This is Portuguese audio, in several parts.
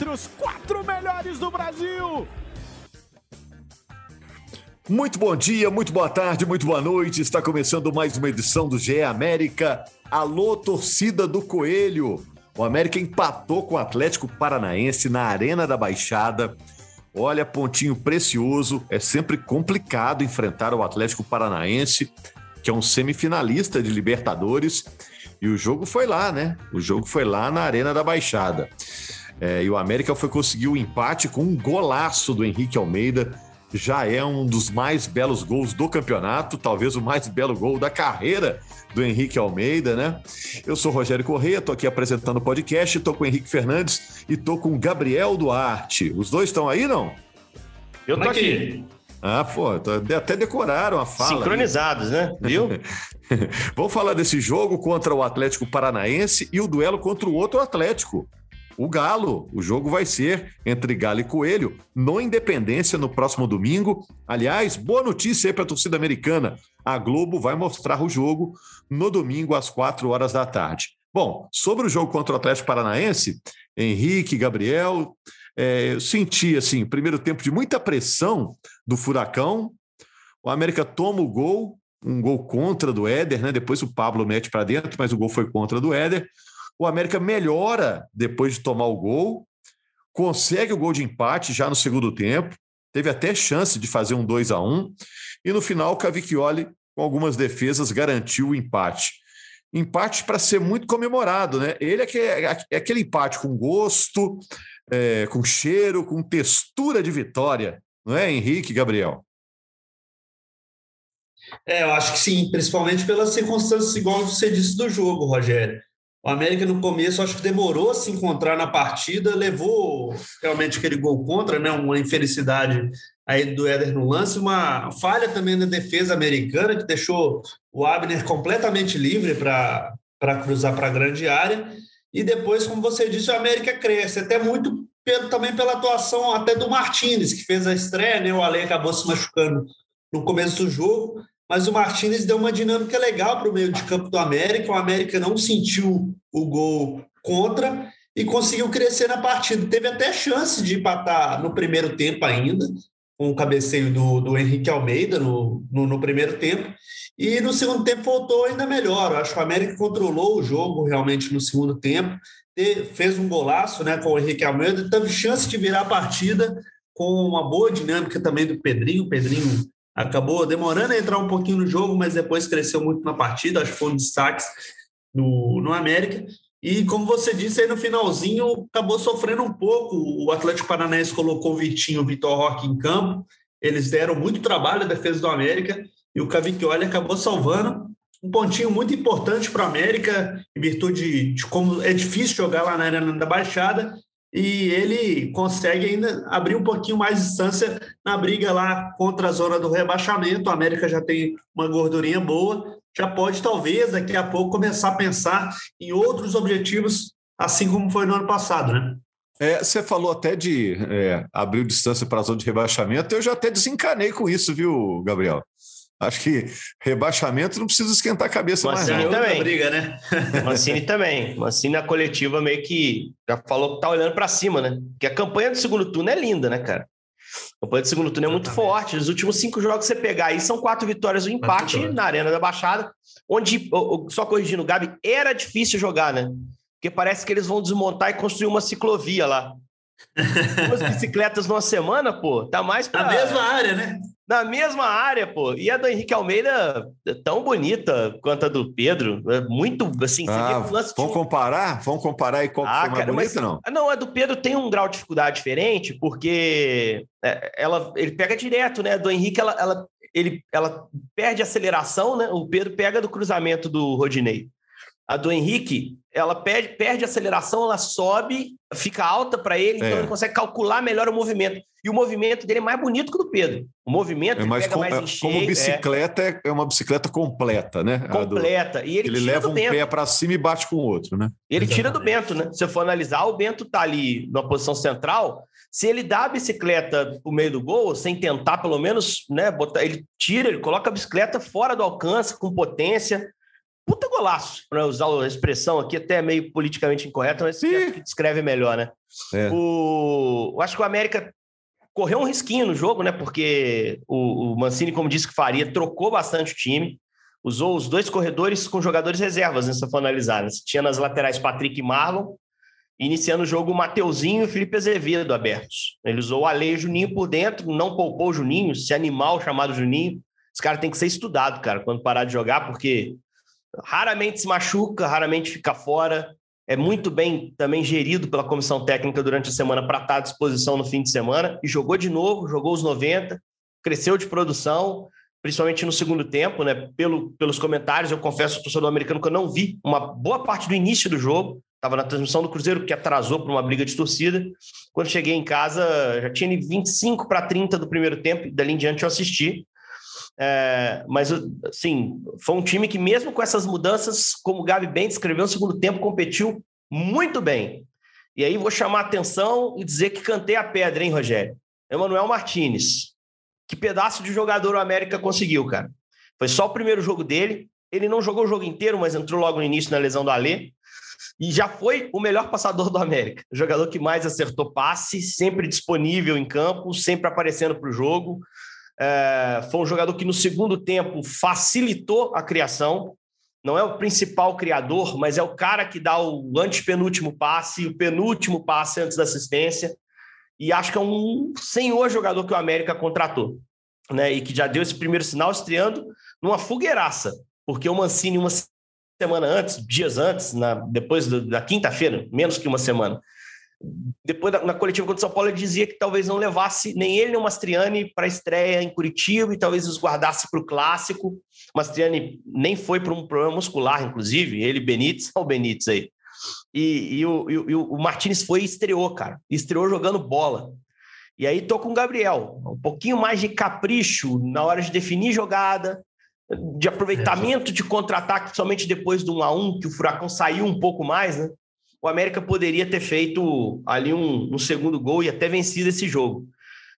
Entre os quatro melhores do Brasil. Muito bom dia, muito boa tarde, muito boa noite. Está começando mais uma edição do GE América. Alô, torcida do Coelho. O América empatou com o Atlético Paranaense na Arena da Baixada. Olha, pontinho precioso. É sempre complicado enfrentar o Atlético Paranaense, que é um semifinalista de Libertadores. E o jogo foi lá, né? O jogo foi lá na Arena da Baixada. É, e o América foi conseguir o empate com um golaço do Henrique Almeida já é um dos mais belos gols do campeonato, talvez o mais belo gol da carreira do Henrique Almeida, né? Eu sou Rogério Corrêa, tô aqui apresentando o podcast, tô com o Henrique Fernandes e tô com o Gabriel Duarte. Os dois estão aí, não? Eu tô aqui. Ah, pô, até decoraram a fala. Sincronizados, né? Viu? Vamos falar desse jogo contra o Atlético Paranaense e o duelo contra o outro Atlético o Galo. O jogo vai ser entre Galo e Coelho no Independência no próximo domingo. Aliás, boa notícia aí para a torcida americana. A Globo vai mostrar o jogo no domingo às quatro horas da tarde. Bom, sobre o jogo contra o Atlético Paranaense, Henrique, Gabriel, é, eu senti assim, primeiro tempo de muita pressão do Furacão. O América toma o gol, um gol contra do Éder, né? Depois o Pablo mete para dentro, mas o gol foi contra do Éder. O América melhora depois de tomar o gol, consegue o gol de empate já no segundo tempo, teve até chance de fazer um 2 a 1 e no final Cavicchioli, com algumas defesas, garantiu o empate. Empate para ser muito comemorado, né? Ele é, que é, é aquele empate com gosto, é, com cheiro, com textura de vitória, não é, Henrique Gabriel? É, eu acho que sim, principalmente pelas circunstâncias, igual você disse do jogo, Rogério. O América no começo acho que demorou a se encontrar na partida, levou realmente aquele gol contra, né? Uma infelicidade aí do Éder no lance, uma falha também na defesa americana que deixou o Abner completamente livre para cruzar para a grande área. E depois, como você disse, o América cresce, até muito pelo, também pela atuação até do Martinez, que fez a estreia, né? O Ale acabou se machucando no começo do jogo, mas o Martinez deu uma dinâmica legal para o meio de campo do América. O América não sentiu o gol contra e conseguiu crescer na partida. Teve até chance de empatar no primeiro tempo ainda, com o cabeceio do, do Henrique Almeida no, no, no primeiro tempo. E no segundo tempo voltou ainda melhor. Eu acho que o América controlou o jogo realmente no segundo tempo. Fez um golaço né, com o Henrique Almeida, teve chance de virar a partida com uma boa dinâmica também do Pedrinho. O Pedrinho acabou demorando a entrar um pouquinho no jogo, mas depois cresceu muito na partida, acho que foi um destaque no, no América. E como você disse aí no finalzinho, acabou sofrendo um pouco. O Atlético Paranaense colocou o Vitinho o Vitor Roque em campo. Eles deram muito trabalho à defesa do América e o Cavicchioli acabou salvando um pontinho muito importante para o América, em virtude de como é difícil jogar lá na Arena da Baixada e ele consegue ainda abrir um pouquinho mais de distância na briga lá contra a zona do rebaixamento. O América já tem uma gordurinha boa, já pode talvez daqui a pouco começar a pensar em outros objetivos, assim como foi no ano passado, né? É, você falou até de é, abrir distância para a zona de rebaixamento, eu já até desencanei com isso, viu, Gabriel? Acho que rebaixamento não precisa esquentar a cabeça Mancini mais. Não. também. briga, né? Mancini também. Mancini na coletiva meio que já falou que tá olhando para cima, né? Porque a campanha do segundo turno é linda, né, cara? A campanha do segundo turno é muito Exatamente. forte. Os últimos cinco jogos que você pegar aí são quatro vitórias um empate na Arena da Baixada, onde, só corrigindo o Gabi, era difícil jogar, né? Porque parece que eles vão desmontar e construir uma ciclovia lá. Duas bicicletas numa semana, pô, tá mais pra... Na mesma área, né? Na mesma área, pô. E a do Henrique Almeida é tão bonita quanto a do Pedro. É muito, assim... Ah, vamos de... comparar? Vamos comparar e qual ah, foi mais cara, bonita, mas, não? Não, a do Pedro tem um grau de dificuldade diferente, porque é, ela, ele pega direto, né? A do Henrique, ela, ela, ele, ela perde aceleração, né? O Pedro pega do cruzamento do Rodinei. A do Henrique, ela perde, perde aceleração, ela sobe, fica alta para ele, então É. ele consegue calcular melhor o movimento. E o movimento dele é mais bonito que o do Pedro. O movimento É ele mais pega com- mais é- como bicicleta, é, é uma bicicleta completa, né? A do- completa. E ele, ele tira leva do um Bento. pé para cima e bate com o outro, né? E ele tira do. Bento, né? Se eu for analisar, o Bento tá ali na posição central. Se ele dá a bicicleta pro meio do gol, sem tentar pelo menos, né, botar, ele tira, ele coloca a bicicleta fora do alcance, com potência. Puta golaço, para usar a expressão aqui, até meio politicamente incorreta, mas que descreve melhor, né? É. O, eu acho que o América correu um risquinho no jogo, né? Porque o, o Mancini, como disse que faria, trocou bastante o time, usou os dois corredores com jogadores reservas, né, se for analisar. Né? Tinha nas laterais Patrick e Marlon, iniciando o jogo o Mateuzinho e o Felipe Azevedo abertos. Ele usou o Ale e o Juninho por dentro, não poupou o Juninho, esse animal chamado Juninho. Esse cara tem que ser estudado, cara, quando parar de jogar, porque raramente se machuca, raramente fica fora. É muito bem também gerido pela comissão técnica durante a semana para estar à disposição no fim de semana. E jogou de novo, jogou os 90, cresceu de produção, principalmente no segundo tempo, né? Pelo, pelos comentários, eu confesso ao torcedor americano que eu não vi uma boa parte do início do jogo. Estava na transmissão do Cruzeiro, que atrasou por uma briga de torcida. Quando cheguei em casa, já tinha 25 para 30 do primeiro tempo, e dali em diante eu assisti. É, mas, assim, foi um time que, mesmo com essas mudanças, como o Gabi bem descreveu, no segundo tempo competiu muito bem. E aí vou chamar a atenção e dizer que cantei a pedra, hein, Rogério? Emanuel Martinez. Que pedaço de jogador o América conseguiu, cara. Foi só o primeiro jogo dele. Ele não jogou o jogo inteiro, mas entrou logo no início na lesão do Alê. E já foi o melhor passador do América. O jogador que mais acertou passe, sempre disponível em campo, sempre aparecendo para o jogo. É, foi um jogador que no segundo tempo facilitou a criação. Não é o principal criador, mas é o cara que dá o antepenúltimo passe, o penúltimo passe antes da assistência. E acho que é um senhor jogador que o América contratou. Né? E que já deu esse primeiro sinal estreando numa fogueiraça. Porque o Mancini, uma semana antes, dias antes, na, depois da quinta-feira, menos que uma semana, depois da, na coletiva contra o São Paulo, ele dizia que talvez não levasse nem ele nem o Mastriani para a estreia em Curitiba e talvez os guardasse para o clássico. O Mastriani nem foi para um problema muscular, inclusive, ele Benítez, olha o Benítez aí. E, e, o, e, o, foi e estreou, cara. Estreou jogando bola. E aí tô com o Gabriel. Um pouquinho mais de capricho na hora de definir jogada, de aproveitamento de contra-ataque, somente depois do 1 a 1 que o Furacão saiu um pouco mais, né? O América poderia ter feito ali um, um, segundo gol e até vencido esse jogo.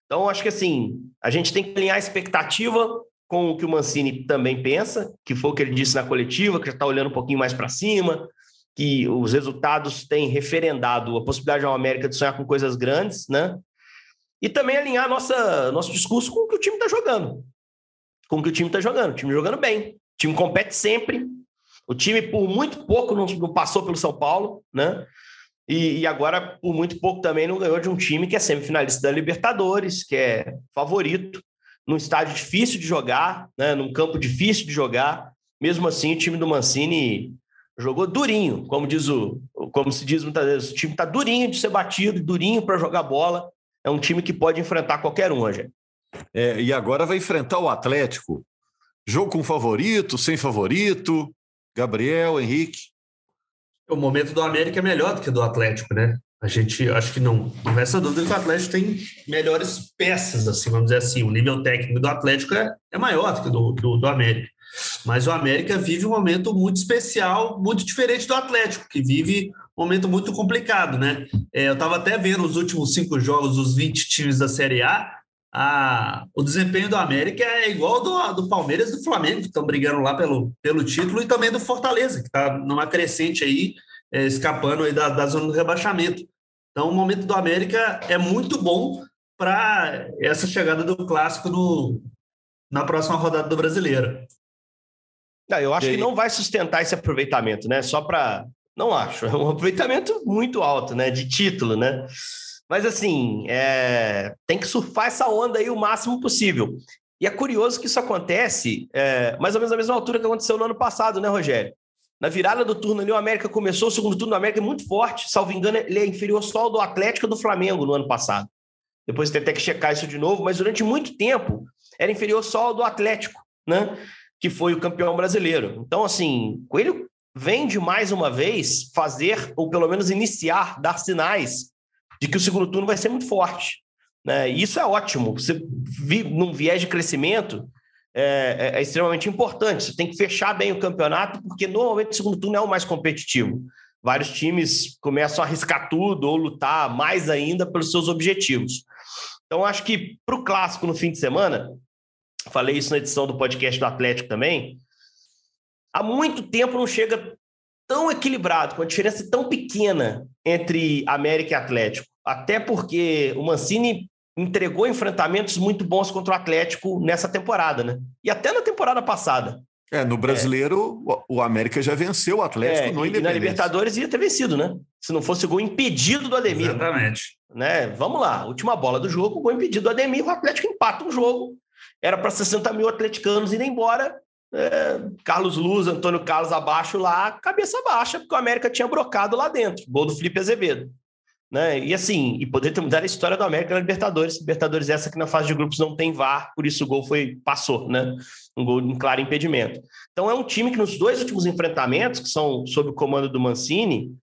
Então, acho que assim, a gente tem que alinhar a expectativa com o que o Mancini também pensa, que foi o que ele disse na coletiva, que já está olhando um pouquinho mais para cima, que os resultados têm referendado a possibilidade da América de sonhar com coisas grandes, né? E também alinhar nossa, nosso discurso com o que o time está jogando. Com o que o time está jogando. O time jogando bem. O time compete sempre, o time, por muito pouco, não, não passou pelo São Paulo, né? E, e, agora, por muito pouco, também não ganhou de um time que é semifinalista da Libertadores, que é favorito, num estádio difícil de jogar, né? num campo difícil de jogar. Mesmo assim, o time do Mancini jogou durinho, como diz o, como se diz muitas vezes, o time está durinho de ser batido, durinho para jogar bola. É um time que pode enfrentar qualquer um, Rogério. É, e agora vai enfrentar o Atlético. Jogo com favorito, sem favorito. Gabriel, Henrique. O momento do América é melhor do que do Atlético, né? A gente acho que não, não resta dúvida que o Atlético tem melhores peças, assim, vamos dizer assim. O nível técnico do Atlético é, é maior do que do, do, do América. Mas o América vive um momento muito especial, muito diferente do Atlético, que vive um momento muito complicado, né? É, eu estava até vendo os últimos cinco jogos dos 20 times da Série A. A, o desempenho do América é igual do, do Palmeiras e do Flamengo, que estão brigando lá pelo, pelo título, e também do Fortaleza, que está numa crescente aí, é, escapando aí da, da zona do rebaixamento. Então, o momento do América é muito bom para essa chegada do clássico no, na próxima rodada do Brasileiro. Não, eu acho que não vai sustentar esse aproveitamento, né? Só para. Não acho. É um aproveitamento muito alto, né? De título, né? Mas assim, é... tem que surfar essa onda aí o máximo possível. E é curioso que isso acontece é... mais ou menos na mesma altura que aconteceu no ano passado, né, Rogério? Na virada do turno ali, o América começou, o segundo turno do América é muito forte. Salvo engano, ele é inferior só ao do Atlético do Flamengo no ano passado. Depois tem até que checar isso de novo, mas durante muito tempo era inferior só ao do Atlético, né? Que foi o campeão brasileiro. Então, assim, Coelho vem de mais uma vez fazer, ou pelo menos iniciar, dar sinais de que o segundo turno vai ser muito forte. Né? E isso é ótimo. Você vi, num viés de crescimento é, é, é, extremamente importante. Você tem que fechar bem o campeonato, porque normalmente o segundo turno é o mais competitivo. Vários times começam a arriscar tudo ou lutar mais ainda pelos seus objetivos. Então, acho que para o clássico no fim de semana, falei isso na edição do podcast do Atlético também, há muito tempo não chega tão equilibrado, com a diferença tão pequena entre América e Atlético. Até porque o Mancini entregou enfrentamentos muito bons contra o Atlético nessa temporada, né? E até na temporada passada. É, no brasileiro, é. o América já venceu o Atlético é, no E na Libertadores ia ter vencido, né? Se não fosse o gol impedido do Ademir. Exatamente. Né? Vamos lá, última bola do jogo, gol impedido do Ademir, o Atlético empata um jogo. Era para 60 mil atleticanos irem embora. É, Carlos Luz, Antônio Carlos abaixo lá, cabeça baixa, porque o América tinha brocado lá dentro. Gol do Felipe Azevedo. Né? E assim, e poder ter mudado a história do América na Libertadores. Libertadores essa que na fase de grupos não tem VAR, por isso o gol foi passou, né? Um gol em claro impedimento. Então é um time que nos dois últimos enfrentamentos, que são sob o comando do Mancini,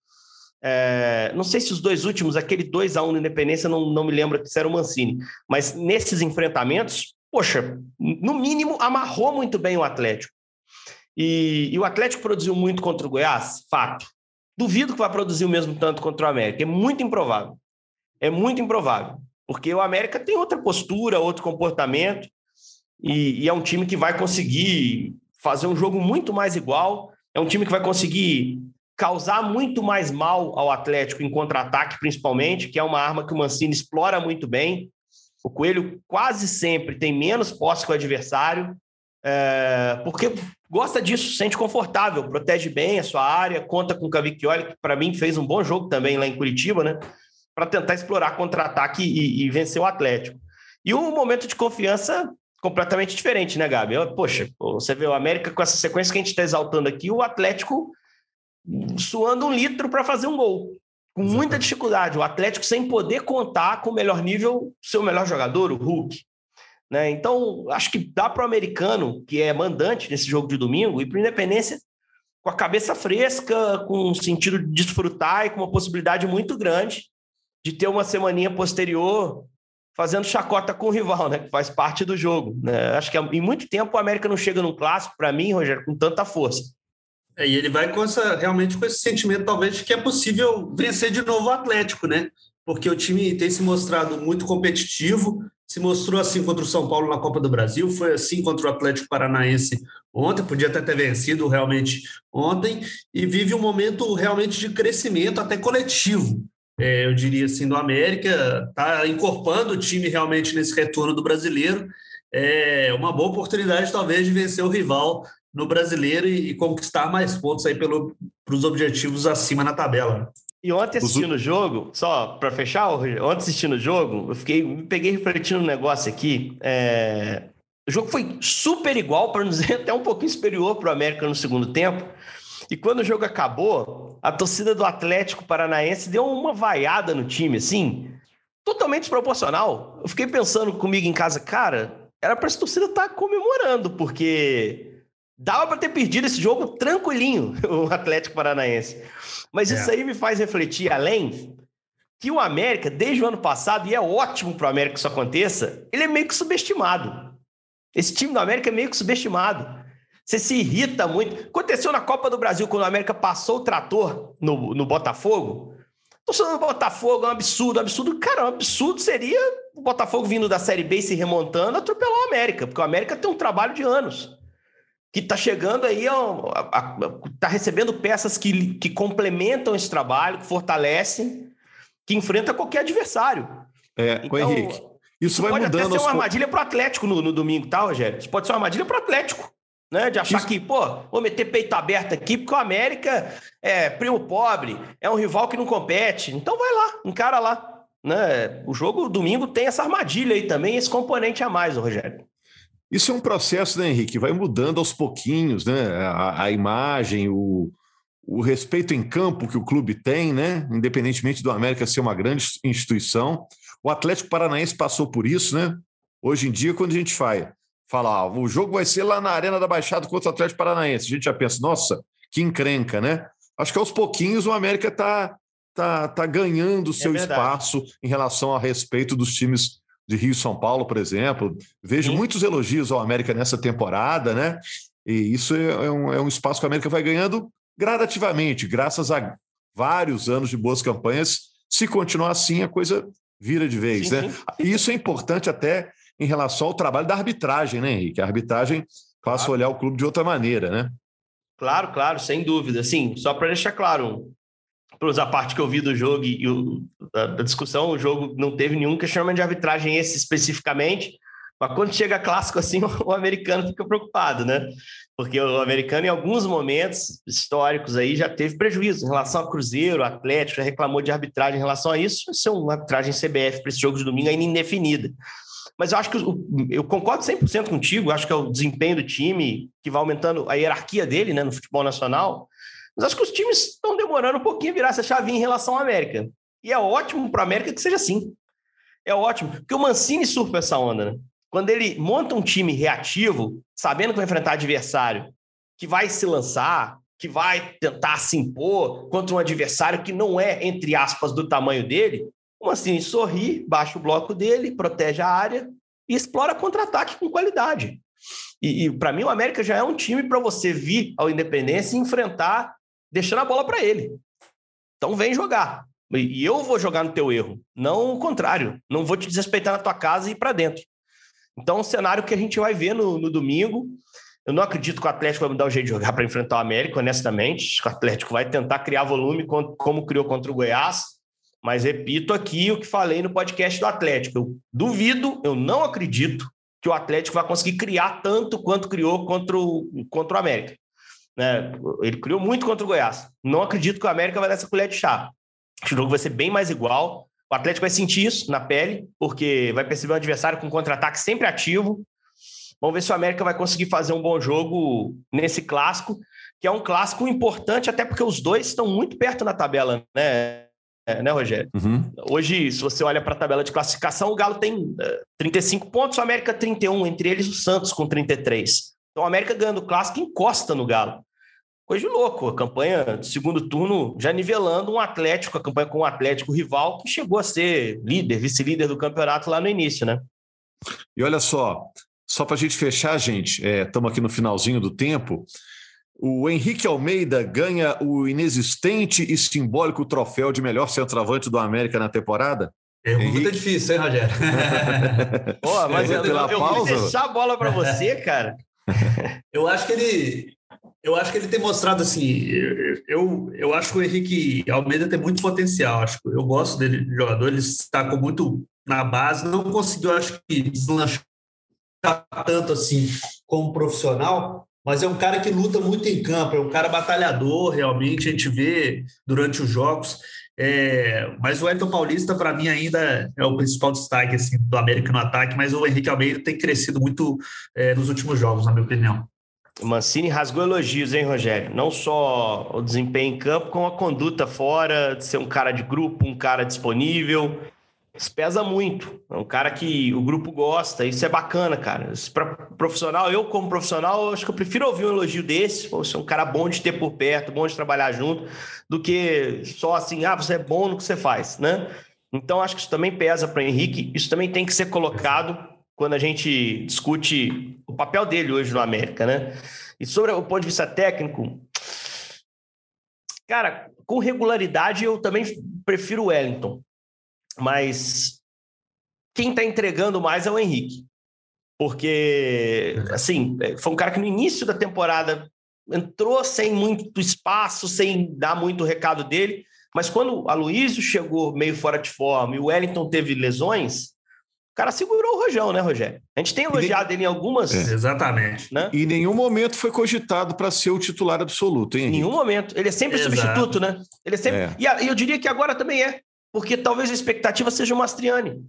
é, não sei se os dois últimos, aquele 2 a 1 um no Independência, não, não me lembro se era o Mancini, mas nesses enfrentamentos, poxa, no mínimo amarrou muito bem o Atlético. E, e o Atlético produziu muito contra o Goiás, fato. Duvido que vá produzir o mesmo tanto contra o América. É muito improvável. É muito improvável. Porque o América tem outra postura, outro comportamento, e, e é um time que vai conseguir fazer um jogo muito mais igual. É um time que vai conseguir causar muito mais mal ao Atlético em contra-ataque, principalmente, que é uma arma que o Mancini explora muito bem. O Coelho quase sempre tem menos posse que o adversário, é, porque gosta disso, sente confortável, protege bem a sua área, conta com o Cavicchioli, que para mim fez um bom jogo também lá em Curitiba, né? Para tentar explorar contra-ataque e, e, vencer o Atlético. E um momento de confiança completamente diferente, né, Gabi? Poxa, você vê o América com essa sequência que a gente está exaltando aqui, o Atlético suando um litro para fazer um gol. Com muita dificuldade. O Atlético sem poder contar com o melhor nível, seu melhor jogador, o Hulk. Né? Então, acho que dá para o americano, que é mandante nesse jogo de domingo, e para o Independência com a cabeça fresca, com um sentido de desfrutar e com uma possibilidade muito grande de ter uma semaninha posterior fazendo chacota com o rival, né? Que faz parte do jogo. Né? Acho que em muito tempo o América não chega num clássico, para mim, Rogério, com tanta força. É, e ele vai com essa, realmente com esse sentimento, talvez, de que é possível vencer de novo o Atlético, né? Porque o time tem se mostrado muito competitivo, se mostrou assim contra o São Paulo na Copa do Brasil, foi assim contra o Atlético Paranaense ontem, podia até ter vencido realmente ontem, e vive um momento realmente de crescimento até coletivo. É, eu diria assim, do América, está incorporando o time realmente nesse retorno do brasileiro. É uma boa oportunidade, talvez, de vencer o rival no brasileiro e, e conquistar mais pontos aí para os objetivos acima na tabela. E ontem assistindo o jogo, só para fechar, ontem assistindo o jogo, eu fiquei, me peguei refletindo um negócio aqui. É... O jogo foi super igual, para não dizer até um pouquinho superior para o América no segundo tempo. E quando o jogo acabou, a torcida do Atlético Paranaense deu uma vaiada no time, assim, totalmente desproporcional. Eu fiquei pensando comigo em casa, cara, era para essa torcida estar tá comemorando, porque dava para ter perdido esse jogo tranquilinho, o Atlético Paranaense. Mas é. isso aí me faz refletir além que o América, desde o ano passado, e é ótimo para o América que isso aconteça, ele é meio que subestimado. Esse time do América é meio que subestimado. Você se irrita muito. Aconteceu na Copa do Brasil, quando o América passou o trator no, no Botafogo. Torcedor do Botafogo é um absurdo, um absurdo. Cara, um absurdo seria o Botafogo vindo da Série B e se remontando, atropelar o América, porque o América tem um trabalho de anos que está chegando aí, está recebendo peças que, que complementam esse trabalho, que fortalecem, que enfrenta qualquer adversário. É, então, Henrique. Isso vai pode mudando. Pode ser uma armadilha para o Atlético no, no, domingo, tá, Rogério? Isso pode ser uma armadilha para o Atlético. Né, de achar Isso... que, pô, vou meter peito aberto aqui, porque o América é primo pobre, é um rival que não compete. Então vai lá, encara lá. Né? O jogo domingo tem essa armadilha aí também, esse componente a mais, Rogério. Isso é um processo, né, Henrique? Vai mudando aos pouquinhos, né? A, a, imagem, o, o respeito em campo que o clube tem, né? Independentemente do América ser uma grande instituição. O Atlético Paranaense passou por isso, né? Hoje em dia, quando a gente fala, fala ah, o jogo vai ser lá na Arena da Baixada contra o Atlético Paranaense, a gente já pensa, nossa, que encrenca, né? Acho que aos pouquinhos o América está tá, tá ganhando o seu é espaço em relação a respeito dos times de Rio São Paulo, por exemplo. Vejo Sim. muitos elogios ao América nessa temporada, né? E isso é, é um, é um espaço que o América vai ganhando gradativamente, graças a vários anos de boas campanhas. Se continuar assim, a coisa vira de vez, sim, né? Sim. E isso é importante até em relação ao trabalho da arbitragem, né, Henrique? A arbitragem faça claro. olhar o clube de outra maneira, né? Claro, claro, sem dúvida. Sim, só para deixar claro, pelos a parte que eu vi do jogo e, o, da, da, discussão, o jogo não teve nenhum questionamento de arbitragem esse especificamente, mas quando chega clássico assim, o, o americano fica preocupado, né? Porque o americano, em alguns momentos históricos aí, já teve prejuízo em relação ao Cruzeiro, Atlético, já reclamou de arbitragem em relação a isso. Isso é uma arbitragem CBF para esse jogo de domingo ainda indefinida. Mas eu acho que eu concordo 100% contigo, acho que é o desempenho do time que vai aumentando a hierarquia dele né, no futebol nacional. Mas acho que os times estão demorando um pouquinho a virar essa chavinha em relação à América. E é ótimo para a América que seja assim. É ótimo, porque o Mancini surfa essa onda, né? Quando ele monta um time reativo, sabendo que vai enfrentar adversário que vai se lançar, que vai tentar se impor contra um adversário que não é, entre aspas, do tamanho dele, o Mancini sorri, baixa o bloco dele, protege a área e explora contra-ataque com qualidade. E, e para mim, o América já é um time para você vir ao Independência e enfrentar, deixando a bola para ele. Então vem jogar. E eu vou jogar no teu erro, não o contrário. Não vou te desrespeitar na tua casa e ir para dentro. Então, um cenário que a gente vai ver no, no domingo. Eu não acredito que o Atlético vai mudar o jeito de jogar para enfrentar o América, honestamente. O Atlético vai tentar criar volume como criou contra o Goiás. Mas repito aqui o que falei no podcast do Atlético. Eu duvido, eu não acredito que o Atlético vai conseguir criar tanto quanto criou contra o, contra o América. Né? Ele criou muito contra o Goiás. Não acredito que o América vai dar essa colher de chá. Acho que o jogo vai ser bem mais igual. O Atlético vai sentir isso na pele, porque vai perceber um adversário com contra-ataque sempre ativo. Vamos ver se o América vai conseguir fazer um bom jogo nesse clássico, que é um clássico importante, até porque os dois estão muito perto na tabela, né? É, né, Rogério? Uhum. Hoje, se você olha para a tabela de classificação, o Galo tem uh, 35 pontos, o América 31, entre eles o Santos com 33. Então, o América ganhando o clássico encosta no Galo. Coisa de louco, a campanha do segundo turno já nivelando um Atlético, a campanha com um Atlético rival que chegou a ser líder, vice-líder do campeonato lá no início, né? E olha só, só para a gente fechar, gente, estamos é, aqui no finalzinho do tempo. O Henrique Almeida ganha o inexistente e simbólico troféu de melhor centroavante do América na temporada? Pergunta Henrique... difícil, hein, Rogério? Pô, mas é, eu, eu, eu vou deixar a bola para você, cara. Eu acho que ele eu acho que ele tem mostrado assim. Eu, eu acho que o Henrique Almeida tem muito potencial. Acho eu gosto dele de jogador. Ele destacou muito na base. Não conseguiu, acho que, deslanchar tanto assim como profissional, mas é um cara que luta muito em campo. É um cara batalhador, realmente. A gente vê durante os jogos. É, mas o Elton Paulista, para mim, ainda é o principal destaque assim, do América no ataque. Mas o Henrique Almeida tem crescido muito é, nos últimos jogos, na minha opinião. Mancini rasgou elogios, hein, Rogério? Não só o desempenho em campo, como a conduta fora, de ser um cara de grupo, um cara disponível. Isso pesa muito. É um cara que o grupo gosta, isso é bacana, cara. Para profissional, eu como profissional, acho que eu prefiro ouvir um elogio desse. Você é um cara bom de ter por perto, bom de trabalhar junto, do que só assim, ah, você é bom no que você faz, né? Então, acho que isso também pesa para Henrique. Isso também tem que ser colocado quando a gente discute o papel dele hoje no América, né? E sobre o ponto de vista técnico, cara, com regularidade eu também prefiro o Wellington, mas quem está entregando mais é o Henrique, porque assim foi um cara que no início da temporada entrou sem muito espaço, sem dar muito recado dele, mas quando a Luísio chegou meio fora de forma e o Wellington teve lesões, cara segurou o Rojão, né, Rogério? A gente tem elogiado ele em algumas. É. Exatamente. Né? E em nenhum momento foi cogitado para ser o titular absoluto, hein? Em nenhum momento. Ele é sempre Exato. substituto, né? Ele é sempre. É. E eu diria que agora também é, porque talvez a expectativa seja o Mastriani.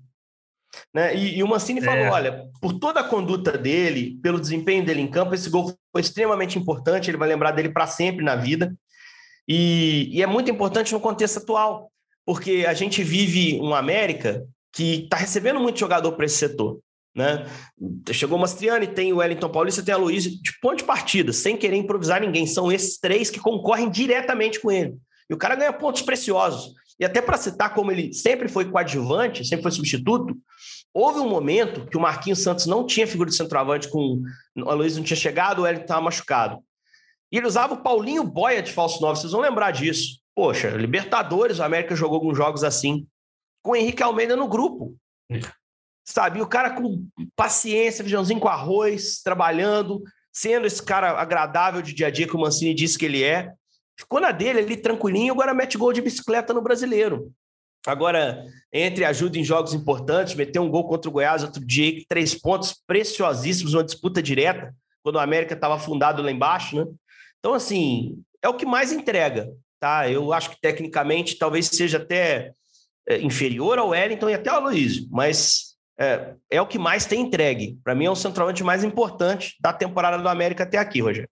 Né? E, e o Mancini é. falou: olha, por toda a conduta dele, pelo desempenho dele em campo, esse gol foi extremamente importante. Ele vai lembrar dele para sempre na vida. E, e é muito importante no contexto atual, porque a gente vive uma América que está recebendo muito jogador para esse setor. Né? Chegou o Mastriani, tem o Wellington Paulista, tem a Luiz, de ponto de partida, sem querer improvisar ninguém. São esses três que concorrem diretamente com ele. E o cara ganha pontos preciosos. E até para citar como ele sempre foi coadjuvante, sempre foi substituto, houve um momento que o Marquinhos Santos não tinha figura de centroavante, com a Luiz não tinha chegado, o Wellington estava machucado. E ele usava o Paulinho Boia de falso 9, vocês vão lembrar disso. Poxa, Libertadores, o América jogou alguns jogos assim, com o Henrique Almeida no grupo. Sabe? E o cara com paciência, feijãozinho com arroz, trabalhando, sendo esse cara agradável de dia a dia que o Mancini disse que ele é. Ficou na dele ali, tranquilinho, agora mete gol de bicicleta no brasileiro. Agora, entre ajuda em jogos importantes, meteu um gol contra o Goiás outro dia, três pontos preciosíssimos, uma disputa direta, quando o América estava afundado lá embaixo, né? Então, assim, é o que mais entrega, tá? Eu acho que tecnicamente talvez seja até é, inferior ao Wellington e até ao Luiz, mas é, é o que mais tem entregue. Para mim, é o centroavante mais importante da temporada do América até aqui, Rogério.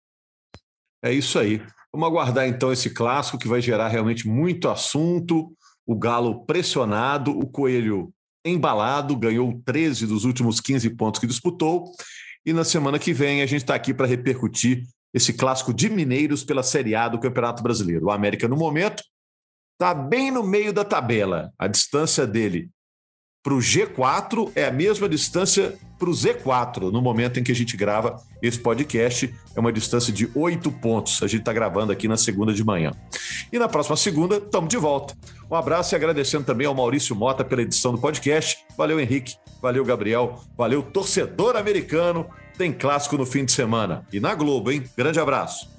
É isso aí. Vamos aguardar então esse clássico que vai gerar realmente muito assunto. O Galo pressionado, o Coelho embalado, ganhou 13 dos últimos 15 pontos que disputou. E na semana que vem a gente está aqui para repercutir esse clássico de mineiros pela Série A do Campeonato Brasileiro. O América, no momento, está bem no meio da tabela. A distância dele para o G4 é a mesma distância para o Z4 no momento em que a gente grava esse podcast. É uma distância de oito pontos. A gente está gravando aqui na segunda de manhã. E na próxima segunda, estamos de volta. Um abraço e agradecendo também ao Maurício Mota pela edição do podcast. Valeu, Henrique. Valeu, Gabriel. Valeu, torcedor americano. Tem clássico no fim de semana. E na Globo, hein? Grande abraço.